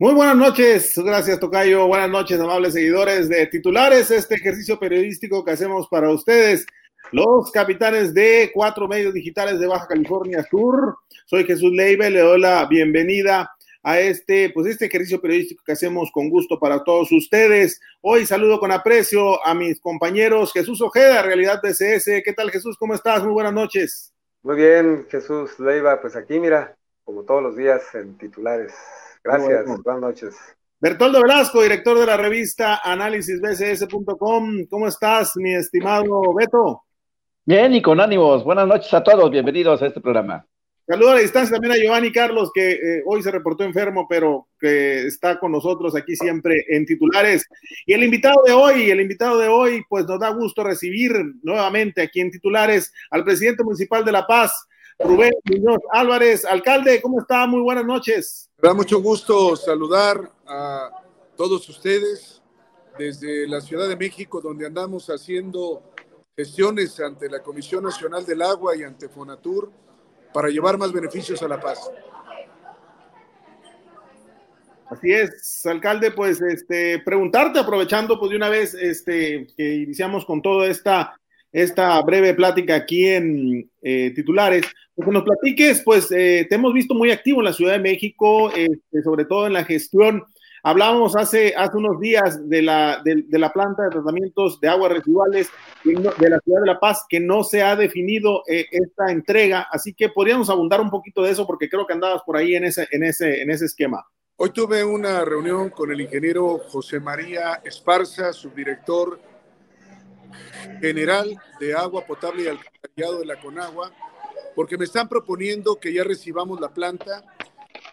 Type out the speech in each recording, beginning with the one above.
Muy buenas noches, gracias Tocayo, buenas noches amables seguidores de titulares, este ejercicio periodístico que hacemos para ustedes, los capitanes de cuatro medios digitales de Baja California Sur. Soy Jesús Leibe, le doy la bienvenida a este, pues este ejercicio periodístico que hacemos con gusto para todos ustedes. Hoy saludo con aprecio a mis compañeros Jesús Ojeda, Realidad BCS. ¿Qué tal Jesús? ¿Cómo estás? Muy buenas noches. Muy bien, Jesús Leiva, pues aquí mira, como todos los días en titulares. Gracias, buenas noches. Bertoldo Velasco, director de la revista análisisbcs.com. ¿Cómo estás, mi estimado Beto? Bien y con ánimos. Buenas noches a todos. Bienvenidos a este programa. Saludo a la distancia también a Giovanni Carlos, que eh, hoy se reportó enfermo, pero que está con nosotros aquí siempre en titulares. Y el invitado de hoy, el invitado de hoy, pues nos da gusto recibir nuevamente aquí en titulares al presidente municipal de La Paz, Rubén Muñoz Álvarez. Alcalde, ¿cómo está? Muy buenas noches. Me da mucho gusto saludar a todos ustedes desde la Ciudad de México, donde andamos haciendo gestiones ante la Comisión Nacional del Agua y ante Fonatur para llevar más beneficios a la paz. Así es, alcalde, pues este preguntarte, aprovechando pues de una vez este que iniciamos con toda esta esta breve plática aquí en eh, titulares, que nos platiques, pues eh, te hemos visto muy activo en la Ciudad de México, este, sobre todo en la gestión. Hablábamos hace, hace unos días de la, de, la planta de tratamientos de aguas residuales de la ciudad de La Paz, que no se ha definido eh, esta entrega, así que podríamos abundar un poquito de eso porque creo que andabas por ahí en ese, en ese, en ese esquema. Hoy tuve una reunión con el ingeniero José María Esparza, subdirector general de agua potable y alcantarillado de la Conagua, porque me están proponiendo que ya recibamos la planta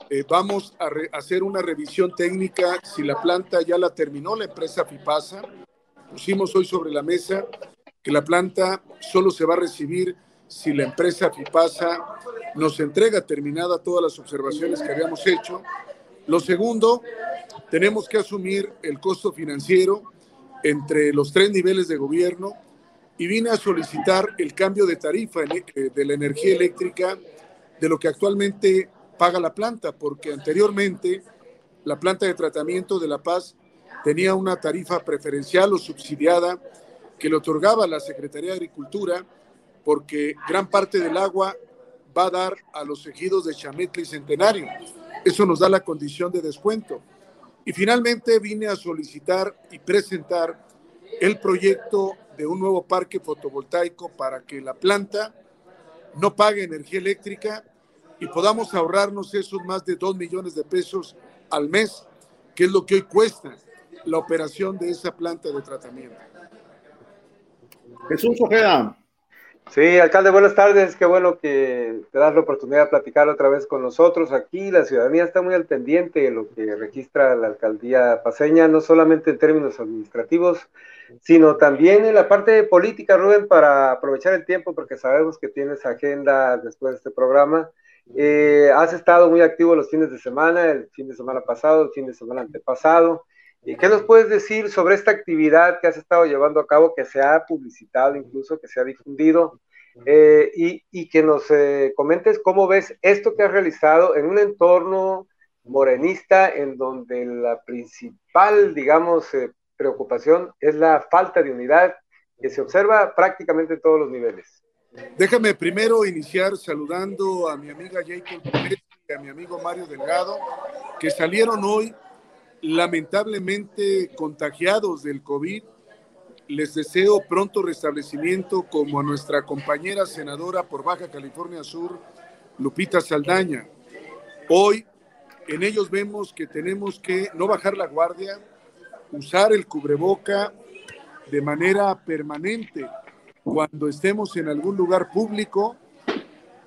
eh, vamos a hacer una revisión técnica si la planta ya la terminó la empresa FIPASA. Pusimos hoy sobre la mesa que la planta solo se va a recibir si la empresa FIPASA nos entrega terminada todas las observaciones que habíamos hecho. Lo segundo, tenemos que asumir el costo financiero entre los tres niveles de gobierno y vine a solicitar el cambio de tarifa eh, de la energía eléctrica de lo que actualmente paga la planta, porque anteriormente la planta de tratamiento de La Paz tenía una tarifa preferencial o subsidiada que le otorgaba la Secretaría de Agricultura, porque gran parte del agua va a dar a los ejidos de Chametla y Centenario. Eso nos da la condición de descuento. Y finalmente vine a solicitar y presentar el proyecto de un nuevo parque fotovoltaico para que la planta no pague energía eléctrica y podamos ahorrarnos esos más de 2 millones de pesos al mes, que es lo que hoy cuesta la operación de esa planta de tratamiento. Jesús Ojeda. Sí, alcalde, buenas tardes. Qué bueno que te das la oportunidad de platicar otra vez con nosotros. Aquí la ciudadanía está muy al pendiente de lo que registra la alcaldía paseña, no solamente en términos administrativos, sino también en la parte política, Rubén, para aprovechar el tiempo, porque sabemos que tienes agenda después de este programa. Eh, has estado muy activo los fines de semana, el fin de semana pasado, el fin de semana antepasado. ¿Y qué nos puedes decir sobre esta actividad que has estado llevando a cabo, que se ha publicitado incluso, que se ha difundido? Eh, y, que nos eh, comentes cómo ves esto que has realizado en un entorno morenista en donde la principal, digamos, preocupación es la falta de unidad que se observa prácticamente en todos los niveles. Déjame primero iniciar saludando a mi amiga Jacob y a mi amigo Mario Delgado, que salieron hoy lamentablemente contagiados del COVID. Les deseo pronto restablecimiento como a nuestra compañera senadora por Baja California Sur, Lupita Saldaña. Hoy en ellos vemos que tenemos que no bajar la guardia, usar el cubreboca de manera permanente cuando estemos en algún lugar público,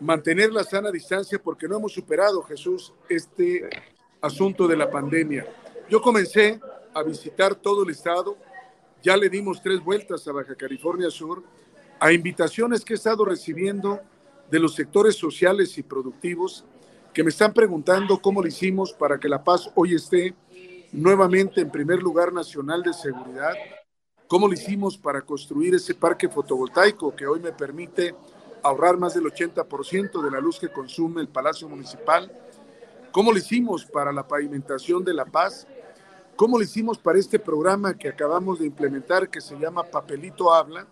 mantener la sana distancia porque no hemos superado, Jesús, este asunto de la pandemia. Yo comencé a visitar todo el estado, ya le dimos tres vueltas a Baja California Sur, a invitaciones que he estado recibiendo de los sectores sociales y productivos que me están preguntando cómo lo hicimos para que La Paz hoy esté nuevamente en primer lugar nacional de seguridad. Cómo lo hicimos para construir ese parque fotovoltaico que hoy me permite ahorrar más del 80% de la luz que consume el Palacio Municipal, ¿Cómo lo hicimos para la pavimentación de la paz? ¿Cómo lo hicimos para este programa que acabamos de implementar que se llama Papelito Habla?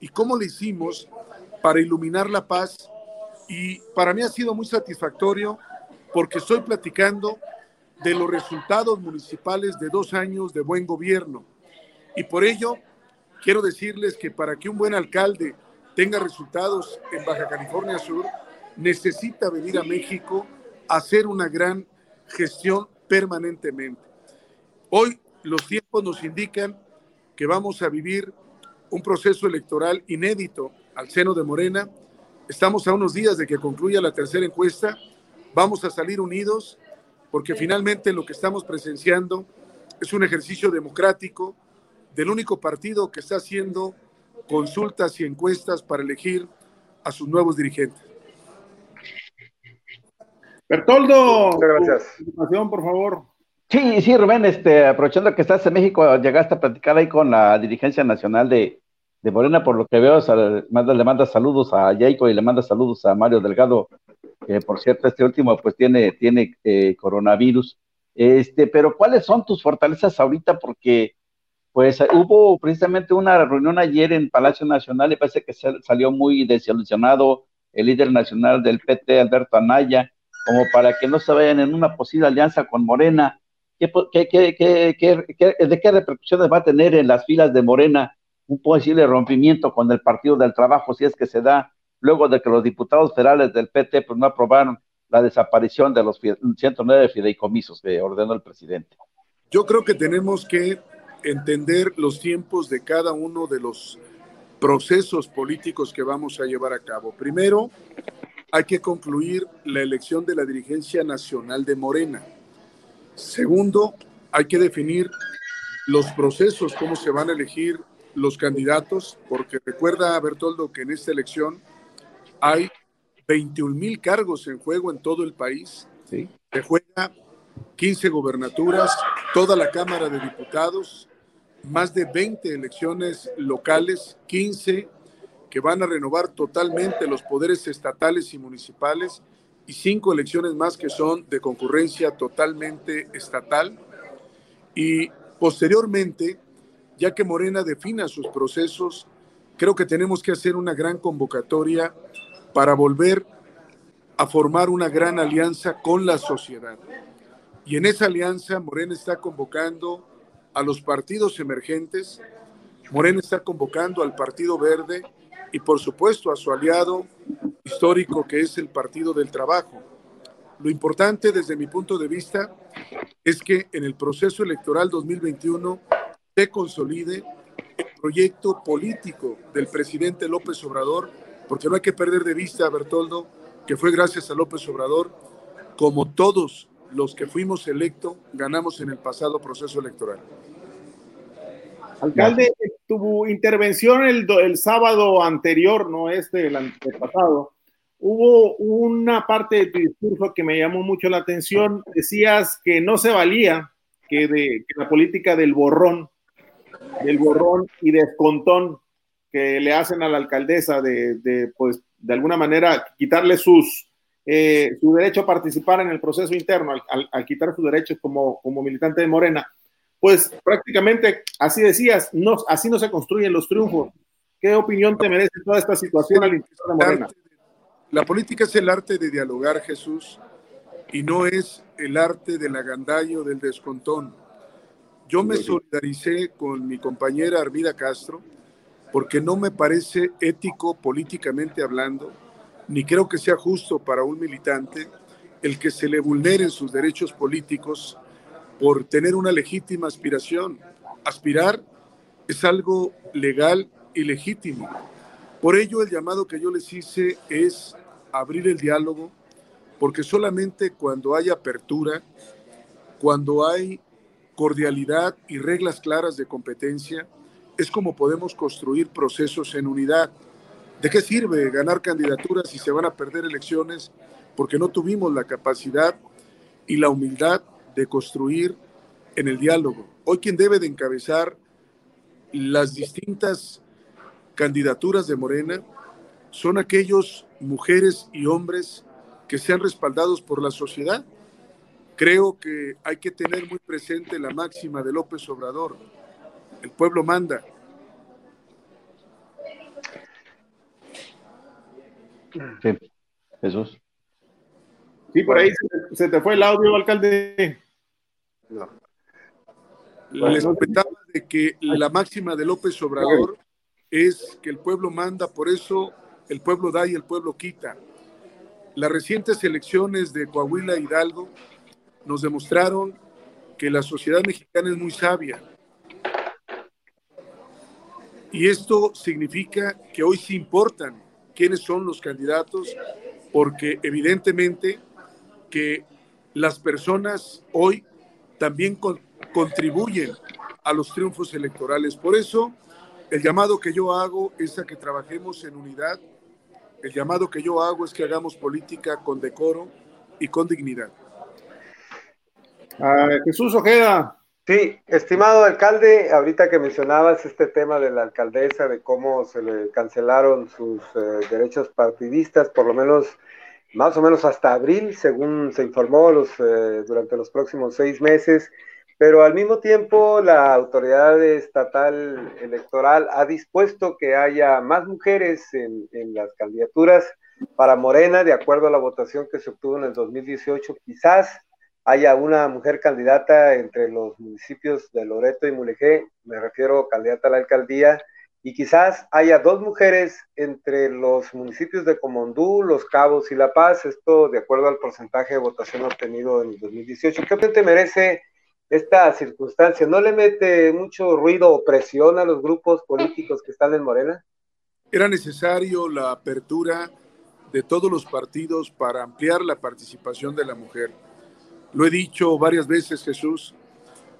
¿Y cómo lo hicimos para iluminar la paz? Y para mí ha sido muy satisfactorio porque estoy platicando de los resultados municipales de dos años de buen gobierno. Y por ello, quiero decirles que para que un buen alcalde tenga resultados en Baja California Sur, necesita venir a México a hacer una gran gestión permanentemente. Hoy los tiempos nos indican que vamos a vivir un proceso electoral inédito al seno de Morena. Estamos a unos días de que concluya la tercera encuesta. Vamos a salir unidos porque finalmente lo que estamos presenciando es un ejercicio democrático del único partido que está haciendo consultas y encuestas para elegir a sus nuevos dirigentes. Bertoldo, Muchas gracias. por favor. Sí, sí, Rubén, este, aprovechando que estás en México, llegaste a platicar ahí con la dirigencia nacional de, de Morena, por lo que veo, le manda saludos a Jacob y le manda saludos a Mario Delgado, que por cierto, este último pues tiene, tiene eh, coronavirus. Este, pero ¿cuáles son tus fortalezas ahorita? Porque pues hubo precisamente una reunión ayer en Palacio Nacional y parece que salió muy desilusionado el líder nacional del PT, Alberto Anaya, como para que no se vayan en una posible alianza con Morena. ¿Qué, de qué repercusiones va a tener en las filas de Morena un posible rompimiento con el Partido del Trabajo si es que se da luego de que los diputados federales del PT pues, no aprobaron la desaparición de los 109 fideicomisos que ordenó el presidente? Yo creo que tenemos que entender los tiempos de cada uno de los procesos políticos que vamos a llevar a cabo. Primero, hay que concluir la elección de la dirigencia nacional de Morena. Segundo, hay que definir los procesos, cómo se van a elegir los candidatos, porque recuerda, Bertoldo, que en esta elección hay 21 mil cargos en juego en todo el país. Sí. Se juega 15 gobernaturas, toda la Cámara de Diputados, más de 20 elecciones locales, 15 que van a renovar totalmente los poderes estatales y municipales y cinco elecciones más que son de concurrencia totalmente estatal. Y posteriormente, ya que Morena defina sus procesos, creo que tenemos que hacer una gran convocatoria para volver a formar una gran alianza con la sociedad. Y en esa alianza Morena está convocando a los partidos emergentes. Morena está convocando al Partido Verde y por supuesto a su aliado histórico que es el Partido del Trabajo. Lo importante desde mi punto de vista es que en el proceso electoral 2021 se consolide el proyecto político del presidente López Obrador, porque no hay que perder de vista, Bertoldo, que fue gracias a López Obrador, como todos los que fuimos electos ganamos en el pasado proceso electoral. Alcalde, tu intervención el, el sábado anterior, no este, el antepasado, hubo una parte de tu discurso que me llamó mucho la atención. Decías que no se valía que, de, que la política del borrón, del borrón y descontón que le hacen a la alcaldesa de, de pues, de alguna manera quitarle sus, eh, su derecho a participar en el proceso interno, al, quitar sus derechos como, como militante de Morena, pues prácticamente, así decías, no, así no se construyen los triunfos. ¿Qué opinión te merece toda esta situación al interior de Morena? La política es el arte de dialogar, Jesús, y no es el arte del agandallo, del descontón. Yo me solidaricé con mi compañera Armida Castro porque no me parece ético políticamente hablando ni creo que sea justo para un militante el que se le vulneren sus derechos políticos por tener una legítima aspiración. Aspirar es algo legal y legítimo. Por ello el llamado que yo les hice es abrir el diálogo, porque solamente cuando hay apertura, cuando hay cordialidad y reglas claras de competencia, es como podemos construir procesos en unidad. ¿De qué sirve ganar candidaturas si se van a perder elecciones porque no tuvimos la capacidad y la humildad de construir en el diálogo? Hoy quien debe de encabezar las distintas candidaturas de Morena son aquellos mujeres y hombres que sean respaldados por la sociedad. Creo que hay que tener muy presente la máxima de López Obrador. El pueblo manda. Sí, Jesús. Sí, por ahí se, te fue el audio, alcalde. No. Les comentaba de que la máxima de López Obrador es que el pueblo manda, por eso el pueblo da y el pueblo quita. Las recientes elecciones de Coahuila e Hidalgo nos demostraron que la sociedad mexicana es muy sabia. Y esto significa que hoy sí importan quiénes son los candidatos, porque evidentemente que las personas hoy también contribuyen a los triunfos electorales. Por eso, el llamado que yo hago es a que trabajemos en unidad. El llamado que yo hago es que hagamos política con decoro y con dignidad. Jesús Ojeda. Sí, estimado alcalde, ahorita que mencionabas este tema de la alcaldesa, de cómo se le cancelaron sus eh, derechos partidistas, por lo menos más o menos hasta abril, según se informó los, eh, durante los próximos seis meses, pero al mismo tiempo la autoridad estatal electoral ha dispuesto que haya más mujeres en, las candidaturas para Morena, de acuerdo a la votación que se obtuvo en el 2018, quizás haya una mujer candidata entre los municipios de Loreto y Mulegé, me refiero candidata a la alcaldía, y quizás haya dos mujeres entre los municipios de Comondú, Los Cabos y La Paz, esto de acuerdo al porcentaje de votación obtenido en el 2018. ¿Qué te merece esta circunstancia? ¿No le mete mucho ruido o presión a los grupos políticos que están en Morena? Era necesario la apertura de todos los partidos para ampliar la participación de la mujer lo he dicho varias veces, Jesús,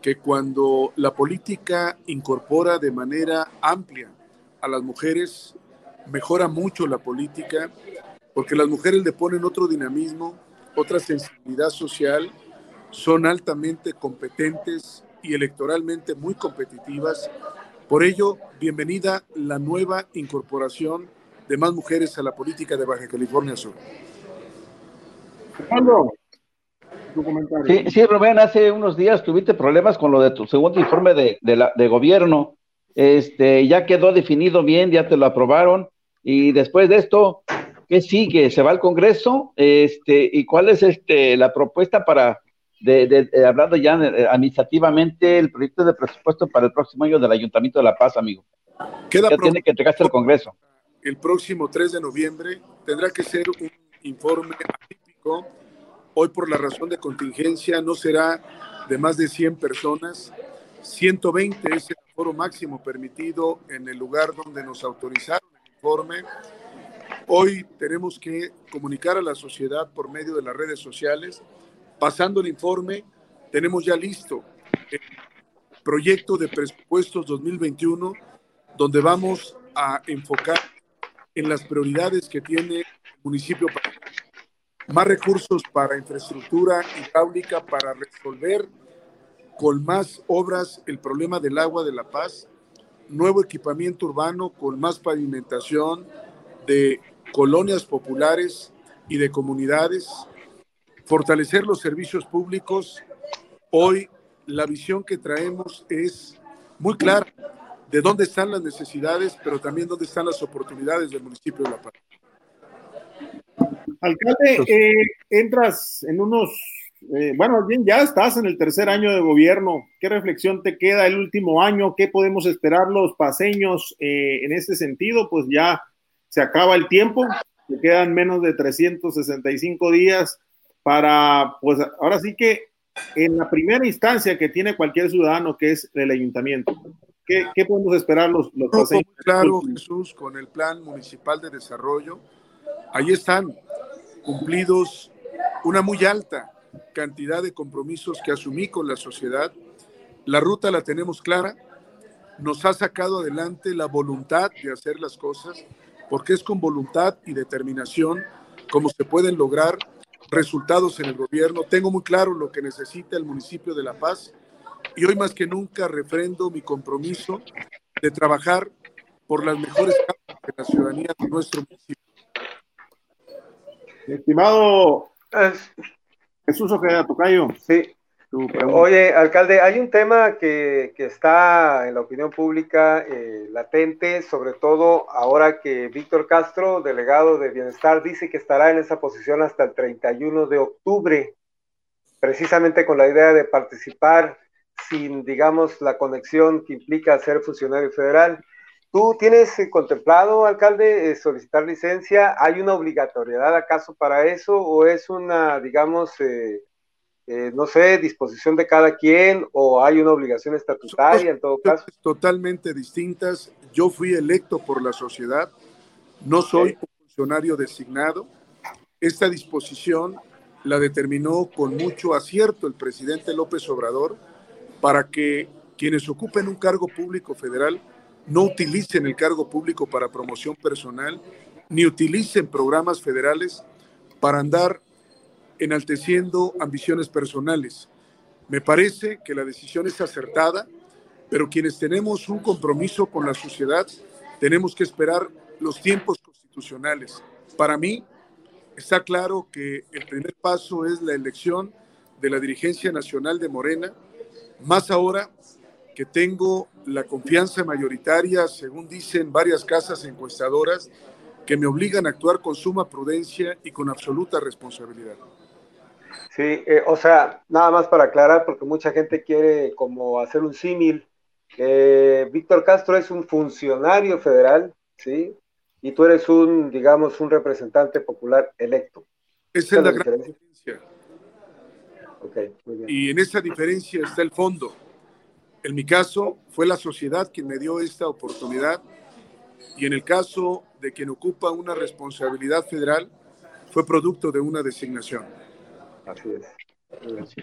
que cuando la política incorpora de manera amplia a las mujeres, mejora mucho la política, porque las mujeres le ponen otro dinamismo, otra sensibilidad social, son altamente competentes y electoralmente muy competitivas. Por ello, bienvenida la nueva incorporación de más mujeres a la política de Baja California Sur. Sí, sí, Rubén, hace unos días tuviste problemas con lo de tu segundo informe de, de, gobierno. Este, ya quedó definido bien, ya te lo aprobaron. Y después de esto, ¿qué sigue? ¿Se va al Congreso? Este, ¿Y cuál es este, la propuesta para, de, hablando ya eh, administrativamente, el proyecto de presupuesto para el próximo año del Ayuntamiento de La Paz, amigo? Queda ya tiene que entregarse al Congreso. El próximo 3 de noviembre tendrá que ser un informe atípico Hoy por la razón de contingencia no será de más de 100 personas. 120 es el foro máximo permitido en el lugar donde nos autorizaron el informe. Hoy tenemos que comunicar a la sociedad por medio de las redes sociales. Pasando el informe, tenemos ya listo el proyecto de presupuestos 2021, donde vamos a enfocar en las prioridades que tiene el municipio más recursos para infraestructura hidráulica para resolver con más obras el problema del agua de La Paz, nuevo equipamiento urbano con más pavimentación de colonias populares y de comunidades, fortalecer los servicios públicos. Hoy la visión que traemos es muy clara de dónde están las necesidades, pero también dónde están las oportunidades del municipio de La Paz. Alcalde, eh, entras en unos, eh, bueno, bien, ya estás en el tercer año de gobierno. ¿Qué reflexión te queda el último año? ¿Qué podemos esperar los paseños eh, en ese sentido? Pues ya se acaba el tiempo, te quedan menos de 365 días para, pues ahora sí que en la primera instancia que tiene cualquier ciudadano, que es el ayuntamiento. ¿Qué, podemos esperar los, los paseños? Claro, Jesús, con el Plan Municipal de Desarrollo, ahí están cumplidos una muy alta cantidad de compromisos que asumí con la sociedad. La ruta la tenemos clara, nos ha sacado adelante la voluntad de hacer las cosas, porque es con voluntad y determinación como se pueden lograr resultados en el gobierno. Tengo muy claro lo que necesita el municipio de La Paz y hoy más que nunca refrendo mi compromiso de trabajar por las mejores causas de la ciudadanía de nuestro municipio. Estimado Jesús Ojeda, Tocayo. Sí. Oye, alcalde, hay un tema que, está en la opinión pública eh, latente, sobre todo ahora que Víctor Castro, delegado de Bienestar, dice que estará en esa posición hasta el 31 de octubre, precisamente con la idea de participar sin, digamos, la conexión que implica ser funcionario federal. ¿Tú tienes eh, contemplado, alcalde, eh, solicitar licencia? ¿Hay una obligatoriedad acaso para eso o es una, digamos, eh, no sé, disposición de cada quien o hay una obligación estatutaria en todo caso? Totalmente distintas. Yo fui electo por la sociedad, no soy un funcionario designado. Esta disposición la determinó con mucho acierto el presidente López Obrador para que quienes ocupen un cargo público federal no utilicen el cargo público para promoción personal, ni utilicen programas federales para andar enalteciendo ambiciones personales. Me parece que la decisión es acertada, pero quienes tenemos un compromiso con la sociedad tenemos que esperar los tiempos constitucionales. Para mí está claro que el primer paso es la elección de la dirigencia nacional de Morena, más ahora que tengo la confianza mayoritaria, según dicen varias casas encuestadoras, que me obligan a actuar con suma prudencia y con absoluta responsabilidad. Sí, eh, o sea, nada más para aclarar, porque mucha gente quiere como hacer un símil. Eh, Víctor Castro es un funcionario federal, ¿sí? Y tú eres un, digamos, un representante popular electo. Esa es la, gran diferencia. Y en esa diferencia está el fondo. En mi caso, fue la sociedad quien me dio esta oportunidad y en el caso de quien ocupa una responsabilidad federal, fue producto de una designación. Así es.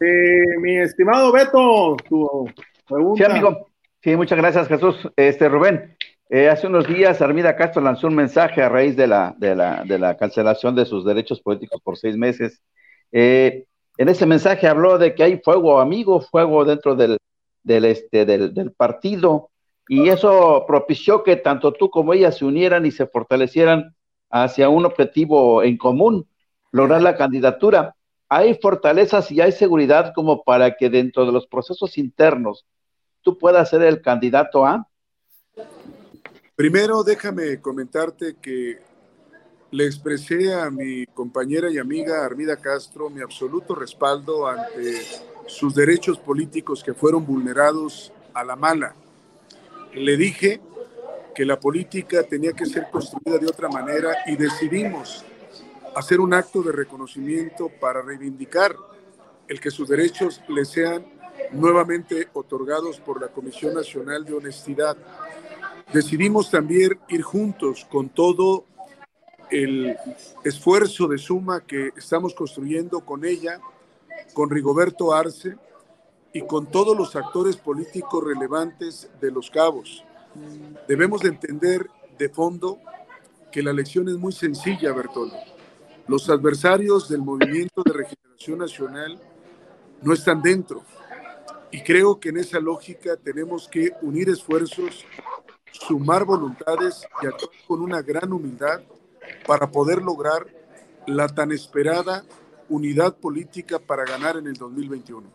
Eh, mi estimado Beto, tu pregunta. Sí, amigo. Sí, muchas gracias, Jesús. Este, Rubén, eh, hace unos días Armida Castro lanzó un mensaje a raíz de la, de la, de la cancelación de sus derechos políticos por seis meses. Eh, en ese mensaje habló de que hay fuego amigo, fuego dentro del, del, este, del, del partido, y eso propició que tanto tú como ella se unieran y se fortalecieran hacia un objetivo en común, lograr la candidatura. Hay fortalezas y hay seguridad como para que dentro de los procesos internos tú puedas ser el candidato a. Primero, déjame comentarte que le expresé a mi compañera y amiga Armida Castro mi absoluto respaldo ante sus derechos políticos que fueron vulnerados a la mala. Le dije que la política tenía que ser construida de otra manera y decidimos hacer un acto de reconocimiento para reivindicar el que sus derechos le sean nuevamente otorgados por la Comisión Nacional de Honestidad. Decidimos también ir juntos con todo el esfuerzo de suma que estamos construyendo con ella, con Rigoberto Arce y con todos los actores políticos relevantes de Los Cabos. Debemos de entender de fondo que la lección es muy sencilla, Bertolo. Los adversarios del movimiento de regeneración nacional no están dentro. Y creo que en esa lógica tenemos que unir esfuerzos, sumar voluntades y actuar con una gran humildad para poder lograr la tan esperada unidad política para ganar en el 2021.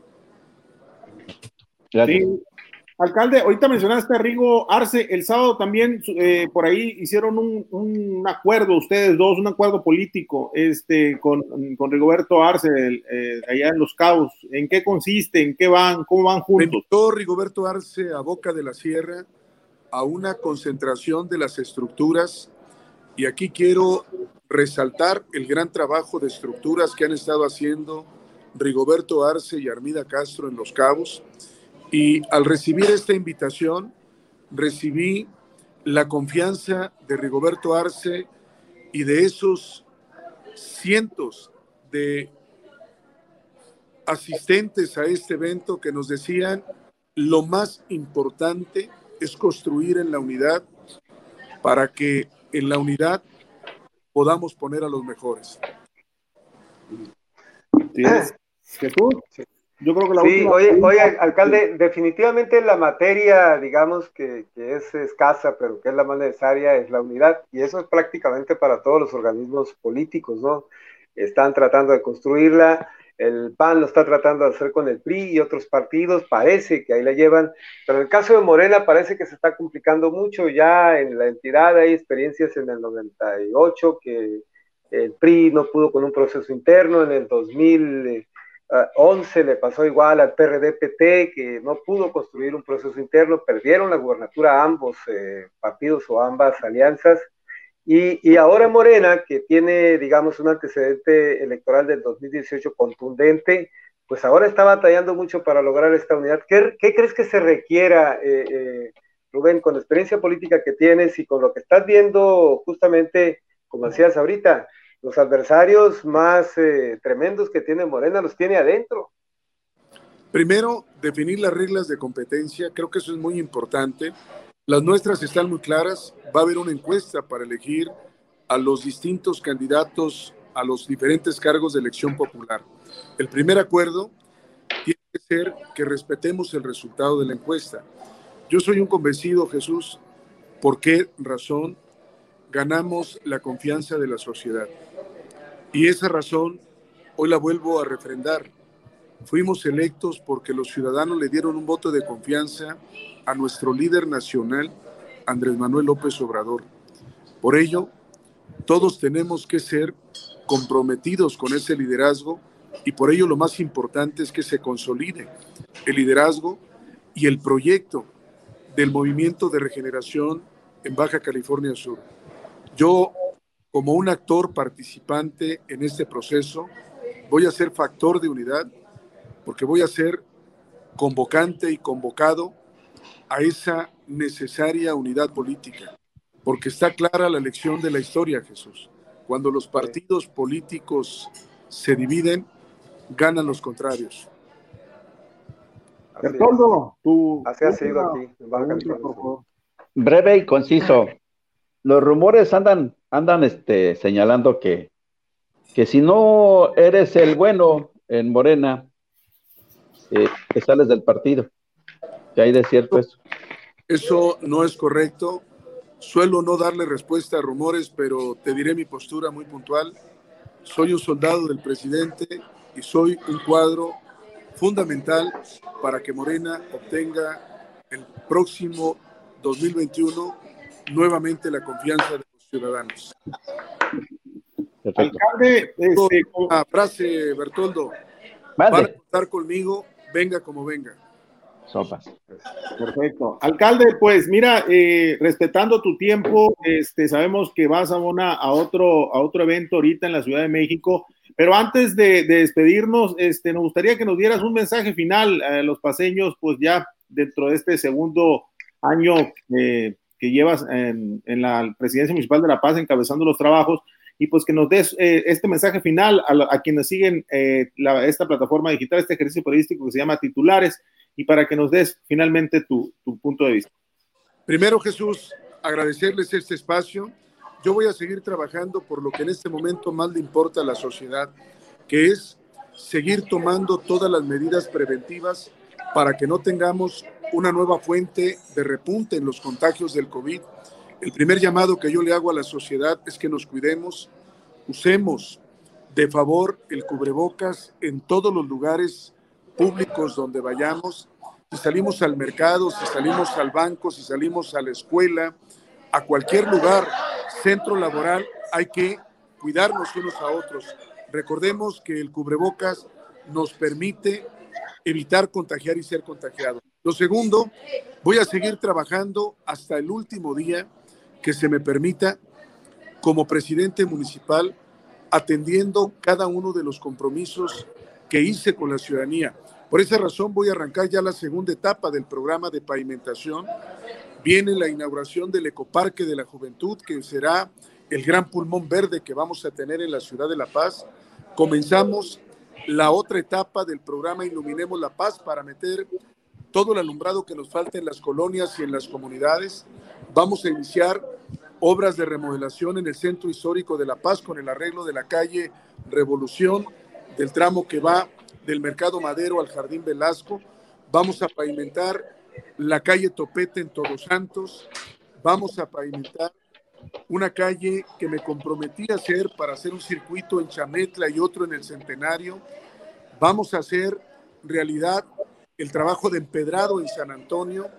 Alcalde, ahorita mencionaste a Rigo Arce, el sábado también eh, por ahí hicieron un, acuerdo, ustedes dos, un acuerdo político este, con, con Rigoberto Arce eh, allá en Los Cabos. ¿En qué consiste? ¿En qué van? ¿Cómo van juntos? Todo Rigoberto Arce a Boca de la Sierra a una concentración de las estructuras y aquí quiero resaltar el gran trabajo de estructuras que han estado haciendo Rigoberto Arce y Armida Castro en Los Cabos. Y al recibir esta invitación, recibí la confianza de Rigoberto Arce y de esos cientos de asistentes a este evento que nos decían lo más importante es construir en la unidad para que en la unidad podamos poner a los mejores. Yo creo que la sí, oye, oye, alcalde, definitivamente la materia, digamos, que, que, es escasa, pero que es la más necesaria, es la unidad, y eso es prácticamente para todos los organismos políticos, ¿no? están tratando de construirla. El PAN lo está tratando de hacer con el PRI y otros partidos, parece que ahí la llevan, pero en el caso de Morena parece que se está complicando mucho. Ya en la entidad hay experiencias en el 98 que el PRI no pudo con un proceso interno, en el 2000 11 le pasó igual al PRD-PT, que no pudo construir un proceso interno, perdieron la gubernatura ambos eh, partidos o ambas alianzas. Y, y, ahora Morena, que tiene, digamos, un antecedente electoral del 2018 contundente, pues ahora está batallando mucho para lograr esta unidad. ¿Qué, qué crees que se requiera, eh, eh, Rubén, con la experiencia política que tienes y con lo que estás viendo justamente, como decías ahorita, los adversarios más eh, tremendos que tiene Morena los tiene adentro. Primero, definir las reglas de competencia, creo que eso es muy importante. Las nuestras están muy claras, va a haber una encuesta para elegir a los distintos candidatos a los diferentes cargos de elección popular. El primer acuerdo tiene que ser que respetemos el resultado de la encuesta. Yo soy un convencido, Jesús, por qué razón ganamos la confianza de la sociedad. Y esa razón hoy la vuelvo a refrendar. Fuimos electos porque los ciudadanos le dieron un voto de confianza a nuestro líder nacional, Andrés Manuel López Obrador. Por ello, todos tenemos que ser comprometidos con ese liderazgo y por ello lo más importante es que se consolide el liderazgo y el proyecto del movimiento de regeneración en Baja California Sur. Yo como un actor participante en este proceso, voy a ser factor de unidad porque voy a ser convocante y convocado a esa necesaria unidad política, porque está clara la lección de la historia, Jesús. Cuando los partidos políticos se dividen, ganan los contrarios. Así ha sido aquí. Breve y conciso. Los rumores andan andan este, señalando que, que si no eres el bueno en Morena, eh, que sales del partido. Que hay de cierto eso. Eso no es correcto. Suelo no darle respuesta a rumores, pero te diré mi postura muy puntual. Soy un soldado del presidente y soy un cuadro fundamental para que Morena obtenga el próximo 2021 nuevamente la confianza de ciudadanos. Alcalde, este, una frase, Bertoldo. Para contar conmigo, venga como venga. Sopas. Perfecto. Alcalde, pues mira, eh, respetando tu tiempo, este, sabemos que vas a, una, a, otro, a otro evento ahorita en la Ciudad de México, pero antes de, despedirnos, este, nos gustaría que nos dieras un mensaje final a los paseños, pues ya dentro de este segundo año eh, que llevas en, la presidencia municipal de La Paz encabezando los trabajos y pues que nos des eh, este mensaje final a, quienes siguen eh, esta plataforma digital, este ejercicio periodístico que se llama Titulares y para que nos des finalmente tu, tu punto de vista. Primero, Jesús, agradecerles este espacio. Yo voy a seguir trabajando por lo que en este momento más le importa a la sociedad, que es seguir tomando todas las medidas preventivas para que no tengamos una nueva fuente de repunte en los contagios del COVID. El primer llamado que yo le hago a la sociedad es que nos cuidemos, usemos de favor el cubrebocas en todos los lugares públicos donde vayamos. Si salimos al mercado, si salimos al banco, si salimos a la escuela, a cualquier lugar, centro laboral, hay que cuidarnos unos a otros. Recordemos que el cubrebocas nos permite evitar contagiar y ser contagiado. Lo segundo, voy a seguir trabajando hasta el último día que se me permita como presidente municipal atendiendo cada uno de los compromisos que hice con la ciudadanía. Por esa razón voy a arrancar ya la segunda etapa del programa de pavimentación. Viene la inauguración del Ecoparque de la Juventud, que será el gran pulmón verde que vamos a tener en la ciudad de La Paz. Comenzamos la otra etapa del programa Iluminemos la Paz para meter todo el alumbrado que nos falta en las colonias y en las comunidades. Vamos a iniciar obras de remodelación en el centro histórico de La Paz con el arreglo de la calle Revolución, del tramo que va del Mercado Madero al Jardín Velasco. Vamos a pavimentar la calle Topete en Todos Santos. Vamos a pavimentar una calle que me comprometí a hacer para hacer un circuito en Chametla y otro en el Centenario. Vamos a hacer realidad el trabajo de empedrado en San Antonio.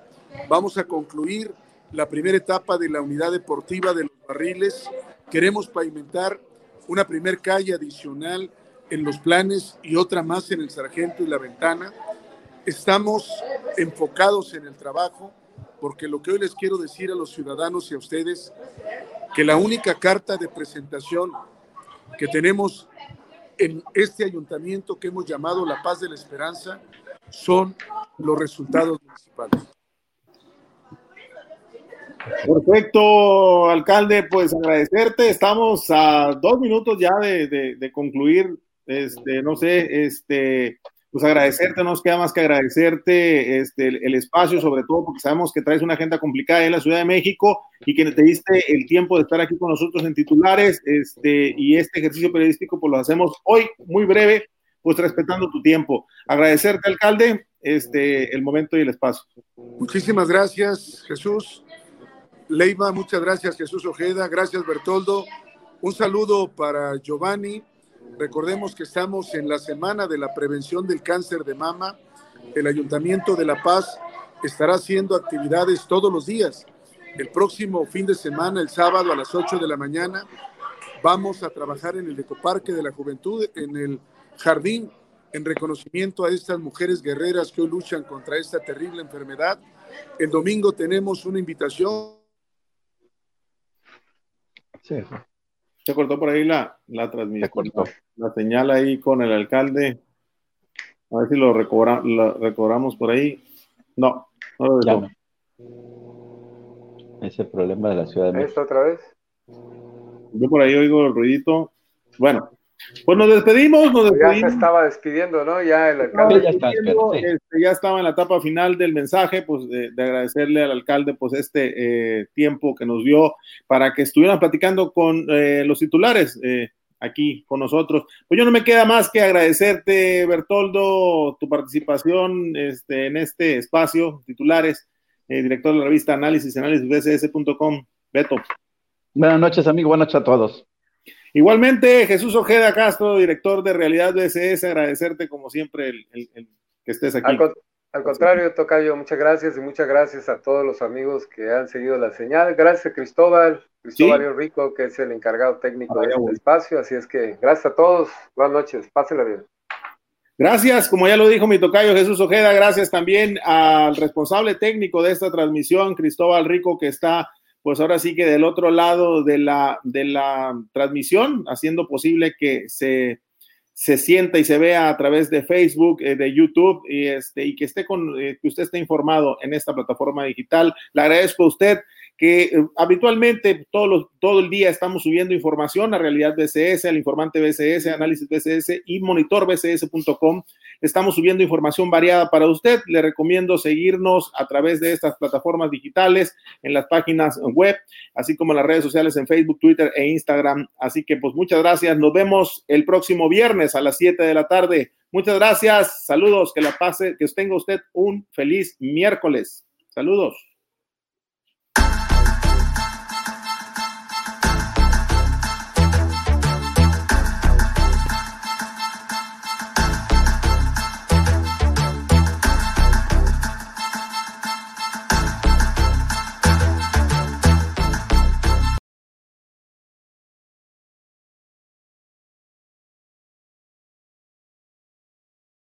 Vamos a concluir la primera etapa de la unidad deportiva de los barriles. Queremos pavimentar una primer calle adicional en los planes y otra más en el Sargento y la Ventana. Estamos enfocados en el trabajo porque lo que hoy les quiero decir a los ciudadanos y a ustedes, que la única carta de presentación que tenemos en este ayuntamiento que hemos llamado La Paz de la Esperanza son los resultados municipales. Perfecto, alcalde, pues agradecerte. Estamos a dos minutos ya de, de concluir, este, no sé, este, pues agradecerte, no nos queda más que agradecerte este, el, espacio, sobre todo porque sabemos que traes una agenda complicada en la Ciudad de México y que te diste el tiempo de estar aquí con nosotros en titulares, este, y este ejercicio periodístico pues lo hacemos hoy muy breve, pues respetando tu tiempo. Agradecerte, alcalde, este, el momento y el espacio. Muchísimas gracias, Jesús. Leiva, muchas gracias, Jesús Ojeda, gracias, Bertoldo. Un saludo para Giovanni, Recordemos que estamos en la semana de la prevención del cáncer de mama. El Ayuntamiento de La Paz estará haciendo actividades todos los días. El próximo fin de semana, el sábado a las 8 de la mañana, vamos a trabajar en el Ecoparque de la Juventud, en el jardín, en reconocimiento a estas mujeres guerreras que hoy luchan contra esta terrible enfermedad. El domingo tenemos una invitación. Sí. Se cortó por ahí la, la transmisión. La señal ahí con el alcalde. A ver si lo, recobramos por ahí. No, no lo Ese problema de la ciudad de México. otra vez? Yo por ahí oigo el ruidito. Bueno, pues nos despedimos, nos despedimos. Ya se estaba despidiendo, ¿no? Ya el alcalde. ya, este, ya, estaba en la etapa final del mensaje, pues de, agradecerle al alcalde pues este eh, tiempo que nos dio para que estuvieran platicando con eh, los titulares eh, aquí con nosotros. Pues yo no me queda más que agradecerte, Bertoldo, tu participación este, en este espacio, titulares, director de la revista Análisis, análisisbcs.com. Beto. Buenas noches, amigo, buenas noches a todos. Igualmente, Jesús Ojeda Castro, director de Realidad BCS, agradecerte como siempre el, que estés aquí. Al, contrario, Tocayo, muchas gracias y muchas gracias a todos los amigos que han seguido la señal. Gracias a Cristóbal, Cristóbal Rico, que es el encargado técnico de este espacio. Así es que gracias a todos, buenas noches, pásenla bien. Gracias, como ya lo dijo mi tocayo Jesús Ojeda, gracias también al responsable técnico de esta transmisión, Cristóbal Rico, que está pues ahora sí que del otro lado de la, de la transmisión, haciendo posible que se, se sienta y se vea a través de Facebook, eh, de YouTube, y, este, y que, esté con, eh, que usted esté informado en esta plataforma digital. Le agradezco a usted que eh, habitualmente todo, todo el día estamos subiendo información a Realidad BCS, al informante BCS, Análisis BCS y monitorbcs.com. Estamos subiendo información variada para usted. Le recomiendo seguirnos a través de estas plataformas digitales, en las páginas web, así como en las redes sociales en Facebook, Twitter e Instagram. Así que pues muchas gracias. Nos vemos el próximo viernes a las 7 de la tarde. Muchas gracias. Saludos. Que la pase, que tenga usted un feliz miércoles. Saludos.